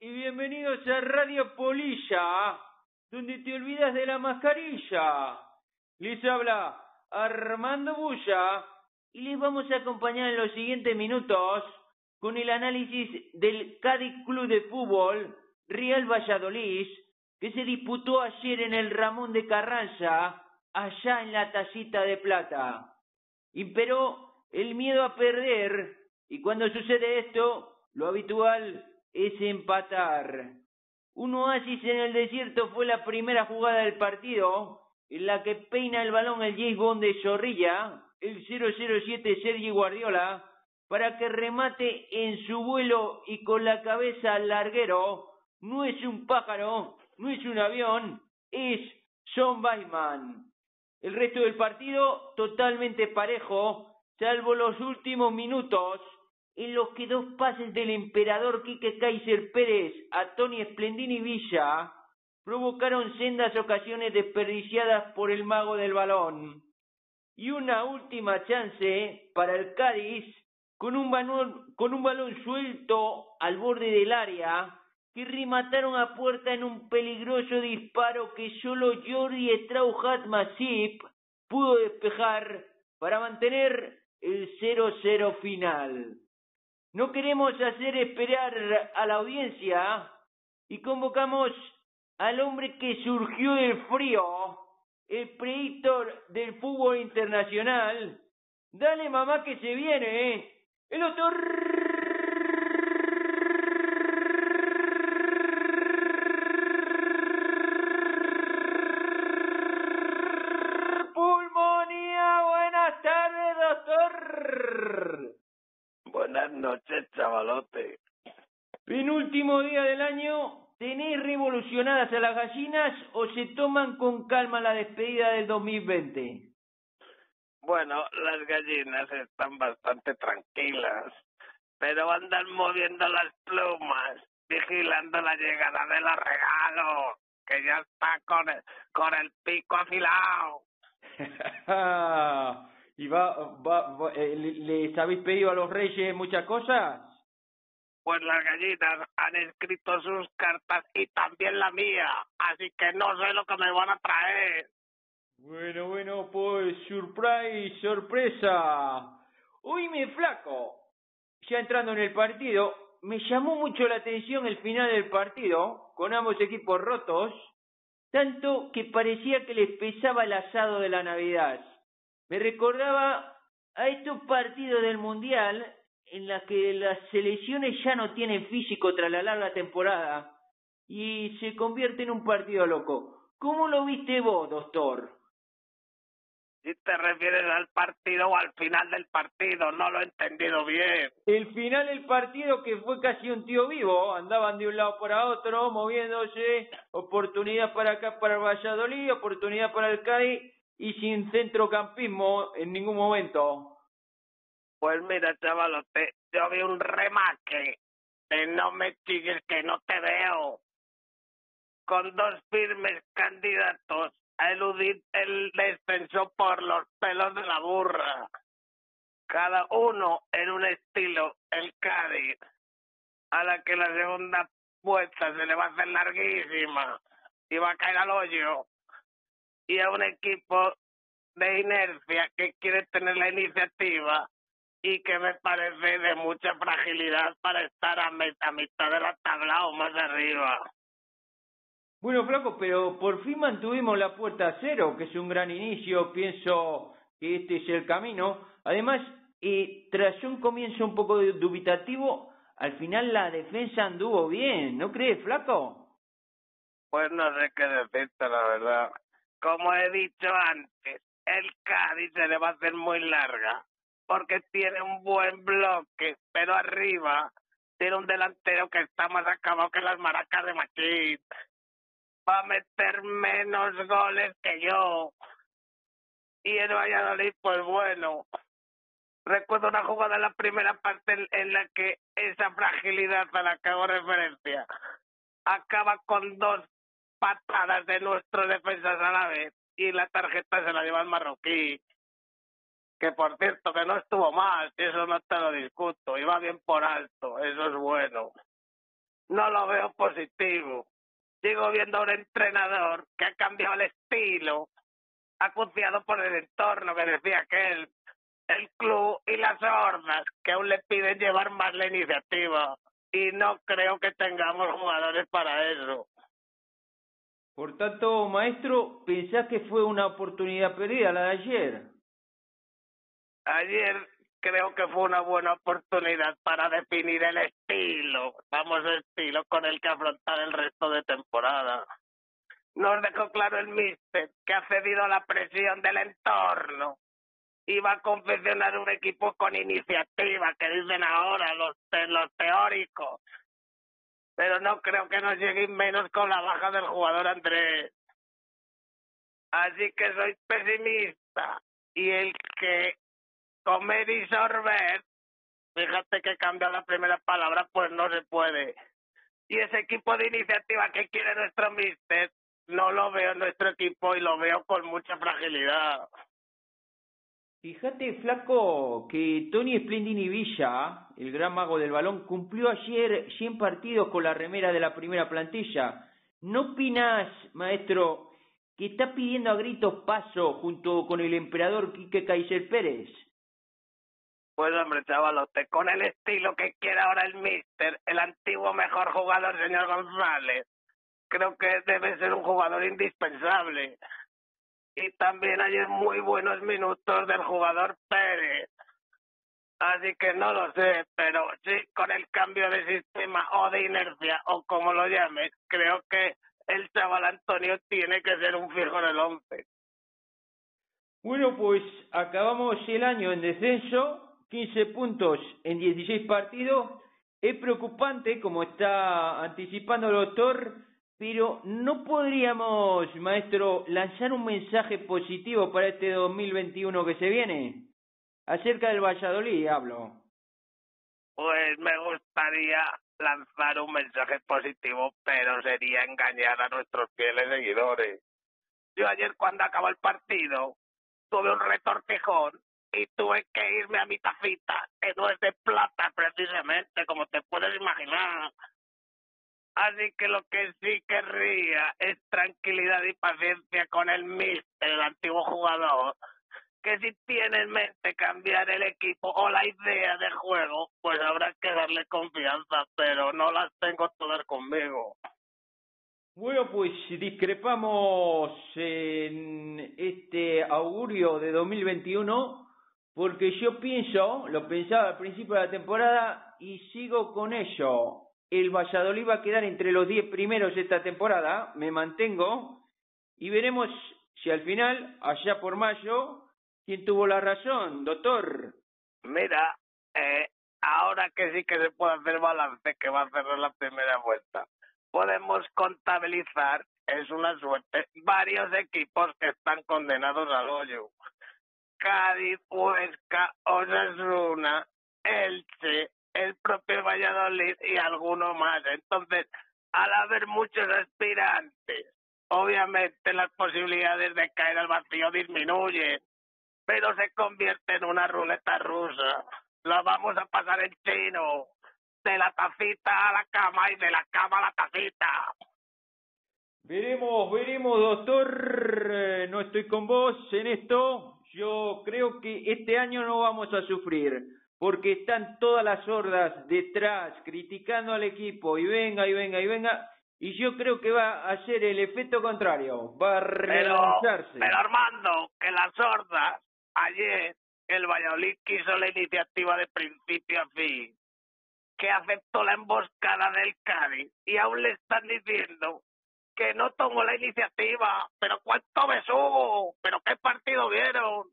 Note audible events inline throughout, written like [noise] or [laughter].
y bienvenidos a Radio Polilla, donde te olvidas de la mascarilla. Les habla Armando Bulla y les vamos a acompañar en los siguientes minutos con el análisis del Cádiz Club de Fútbol Real Valladolid que se disputó ayer en el Ramón de Carranza, allá en la tacita de plata. Imperó el miedo a perder y cuando sucede esto, lo habitual es empatar. Un oasis en el desierto fue la primera jugada del partido, en la que peina el balón el James Bond de Zorrilla, el 007 Sergi Guardiola, para que remate en su vuelo y con la cabeza al larguero. No es un pájaro, no es un avión, es John Weissman. El resto del partido totalmente parejo, salvo los últimos minutos, en los que dos pases del emperador Quique Kaiser Pérez a Tony Splendini Villa provocaron sendas ocasiones desperdiciadas por el mago del balón. Y una última chance para el Cádiz con un balón, con un balón suelto al borde del área que remataron a puerta en un peligroso disparo que solo Jordi Strauchat Masip pudo despejar para mantener el 0-0 final. No queremos hacer esperar a la audiencia y convocamos al hombre que surgió del frío, el predictor del fútbol internacional. Dale mamá que se viene, ¿eh? El doctor Penúltimo día del año, ¿tenéis revolucionadas a las gallinas o se toman con calma la despedida del 2020? Bueno, las gallinas están bastante tranquilas, pero andan moviendo las plumas, vigilando la llegada de los regalos, que ya está con el, con el pico afilado. [laughs] ¿Y va, va, eh, les habéis pedido a los reyes muchas cosas? Pues las gallinas han escrito sus cartas y también la mía, así que no sé lo que me van a traer. Bueno, bueno, pues surprise, sorpresa. Oíme, flaco. Ya entrando en el partido, me llamó mucho la atención el final del partido, con ambos equipos rotos, tanto que parecía que les pesaba el asado de la Navidad me recordaba a estos partidos del Mundial en los que las selecciones ya no tienen físico tras la larga temporada y se convierte en un partido loco. ¿Cómo lo viste vos, doctor? Si te refieres al partido o al final del partido, no lo he entendido bien. El final del partido que fue casi un tío vivo, andaban de un lado para otro, moviéndose, oportunidad para acá para Valladolid, oportunidad para el Cádiz, y sin centrocampismo en ningún momento. Pues mira, chavalote, yo vi un remate de no me sigues que no te veo. Con dos firmes candidatos a eludir el descenso por los pelos de la burra. Cada uno en un estilo, el Cádiz, a la que la segunda vuelta se le va a hacer larguísima y va a caer al hoyo y a un equipo de inercia que quiere tener la iniciativa y que me parece de mucha fragilidad para estar a, mitad de la tabla o más arriba. Bueno, Flaco, pero por fin mantuvimos la puerta a cero, que es un gran inicio. Pienso que este es el camino. Además, eh, tras un comienzo un poco dubitativo, al final la defensa anduvo bien, ¿no crees, Flaco? Pues no sé qué decirte, la verdad. Como he dicho antes, el Cádiz se le va a hacer muy larga porque tiene un buen bloque, pero arriba tiene un delantero que está más acabado que las maracas de Machín. Va a meter menos goles que yo. Y el Valladolid, pues bueno. Recuerdo una jugada en la primera parte en la que esa fragilidad a la que hago referencia acaba con dos patadas de nuestros defensas a la vez y la tarjeta se la lleva el marroquí. Que por cierto, que no estuvo mal, eso no te lo discuto, iba bien por alto, eso es bueno. no lo veo positivo. Sigo viendo a un entrenador que ha cambiado el estilo, acuciado por el entorno que decía que él, el club y las hordas que aún le piden llevar más la iniciativa. Y no creo que tengamos jugadores para eso. Por tanto, maestro, ¿pensás que fue una oportunidad perdida la de ayer? Ayer creo que fue una buena oportunidad para definir el estilo, vamos, estilo con el que afrontar el resto de temporada. Nos dejó claro el míster que ha cedido a la presión del entorno y va a confeccionar un equipo con iniciativa, que dicen ahora los, los teóricos pero no creo que nos lleguen menos con la baja del jugador Andrés. Así que soy pesimista y el que comer y sorber, fíjate que cambia la primera palabra, pues no se puede. Y ese equipo de iniciativa que quiere nuestro mister, no lo veo en nuestro equipo y lo veo con mucha fragilidad. Fíjate, flaco, que Tony Splendini Villa, el gran mago del balón, cumplió ayer 100 partidos con la remera de la primera plantilla. ¿No opinas, maestro, que está pidiendo a gritos paso junto con el emperador Quique Kaiser Pérez? Pues hombre, chavalote, con el estilo que quiere ahora el míster, el antiguo mejor jugador, señor González, creo que debe ser un jugador indispensable y también hay muy buenos minutos del jugador Pérez. Así que no lo sé, pero sí, con el cambio de sistema o de inercia o como lo llames, creo que el chaval Antonio tiene que ser un fijo del once. Bueno, pues acabamos el año en descenso, 15 puntos en 16 partidos. Es preocupante, como está anticipando el doctor, pero ¿no podríamos, maestro, lanzar un mensaje positivo para este 2021 que se viene? Acerca del Valladolid, hablo. Pues me gustaría lanzar un mensaje positivo, pero sería engañar a nuestros fieles seguidores. Yo ayer cuando acabó el partido tuve un retortijón y tuve que irme a mi tacita, que no es de plata precisamente, como te puedes imaginar. Así que lo que sí querría es tranquilidad y paciencia con el mister, el antiguo jugador, que si tiene en mente cambiar el equipo o la idea de juego, pues habrá que darle confianza, pero no las tengo todas conmigo. Bueno, pues discrepamos en este augurio de 2021 porque yo pienso, lo pensaba al principio de la temporada y sigo con ello el Valladolid va a quedar entre los 10 primeros esta temporada, me mantengo, y veremos si al final, allá por mayo, quién tuvo la razón, doctor. Mira, eh, ahora que sí que se puede hacer balance, que va a cerrar la primera vuelta, podemos contabilizar, es una suerte, varios equipos que están condenados al hoyo. Cádiz, Huesca, Osasuna, Elche, el propio Valladolid y alguno más. Entonces, al haber muchos aspirantes, obviamente las posibilidades de caer al vacío disminuyen, pero se convierte en una ruleta rusa. La vamos a pasar en chino, de la tacita a la cama y de la cama a la tacita. Veremos, veremos, doctor. No estoy con vos en esto. Yo creo que este año no vamos a sufrir porque están todas las hordas detrás criticando al equipo y venga y venga y venga y yo creo que va a ser el efecto contrario, va a relanzarse. Pero, Armando, que las hordas, ayer el Valladolid quiso la iniciativa de principio a fin, que aceptó la emboscada del Cádiz y aún le están diciendo que no tomó la iniciativa, pero cuánto besugo, pero qué partido vieron,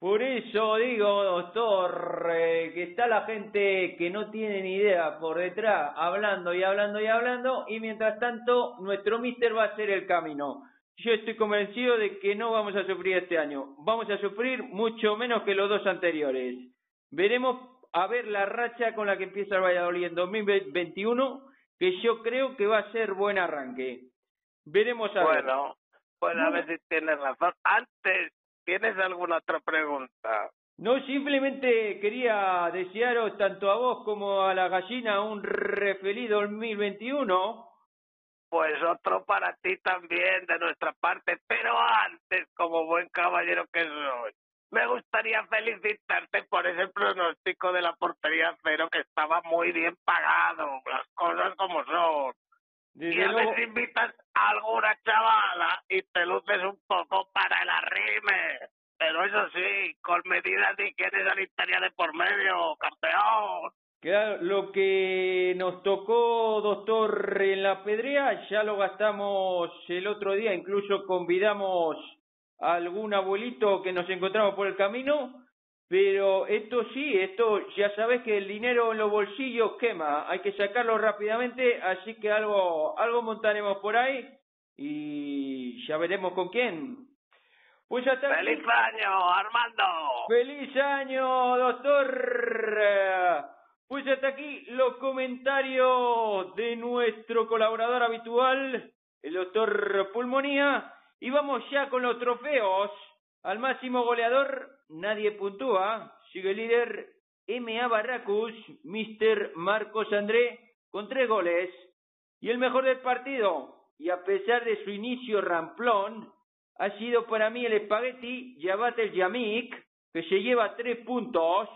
por eso digo, doctor, eh, que está la gente que no tiene ni idea por detrás, hablando y hablando y hablando, y mientras tanto nuestro mister va a hacer el camino. Yo estoy convencido de que no vamos a sufrir este año, vamos a sufrir mucho menos que los dos anteriores. Veremos a ver la racha con la que empieza el Valladolid en 2021, que yo creo que va a ser buen arranque. Veremos a ver. Bueno, pues a ver si tienes razón. Antes ¿Tienes alguna otra pregunta? No, simplemente quería desearos tanto a vos como a la gallina un re feliz 2021. Pues otro para ti también de nuestra parte, pero antes, como buen caballero que soy, me gustaría felicitarte por ese pronóstico de la portería cero que estaba muy bien pagado, las cosas como son. Y a veces invitas a alguna chavala y te luces un poco para el arrime. Pero eso sí, con medidas de higiene sanitaria de por medio, campeón. Claro, lo que nos tocó, doctor, en la pedrea, ya lo gastamos el otro día, incluso convidamos a algún abuelito que nos encontramos por el camino, pero esto sí, esto ya sabes que el dinero en los bolsillos quema, hay que sacarlo rápidamente, así que algo, algo montaremos por ahí y ya veremos con quién. Pues hasta ¡Feliz año, Armando! ¡Feliz año, doctor! Pues hasta aquí los comentarios de nuestro colaborador habitual, el doctor Pulmonía. Y vamos ya con los trofeos. Al máximo goleador, nadie puntúa. Sigue el líder MA Barracus, Mr. Marcos André, con tres goles. Y el mejor del partido, y a pesar de su inicio ramplón, ha sido para mí el espagueti Yabat el Yamik, que se lleva tres puntos.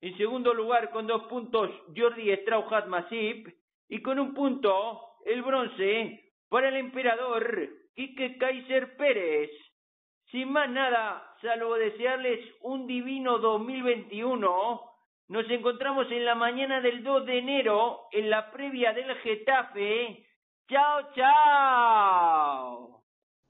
En segundo lugar, con dos puntos, Jordi Strauchat Masip. Y con un punto, el bronce, para el emperador Quique Kaiser Pérez. Sin más nada, salvo desearles un divino 2021, nos encontramos en la mañana del 2 de enero en la previa del Getafe. ¡Chao, chao!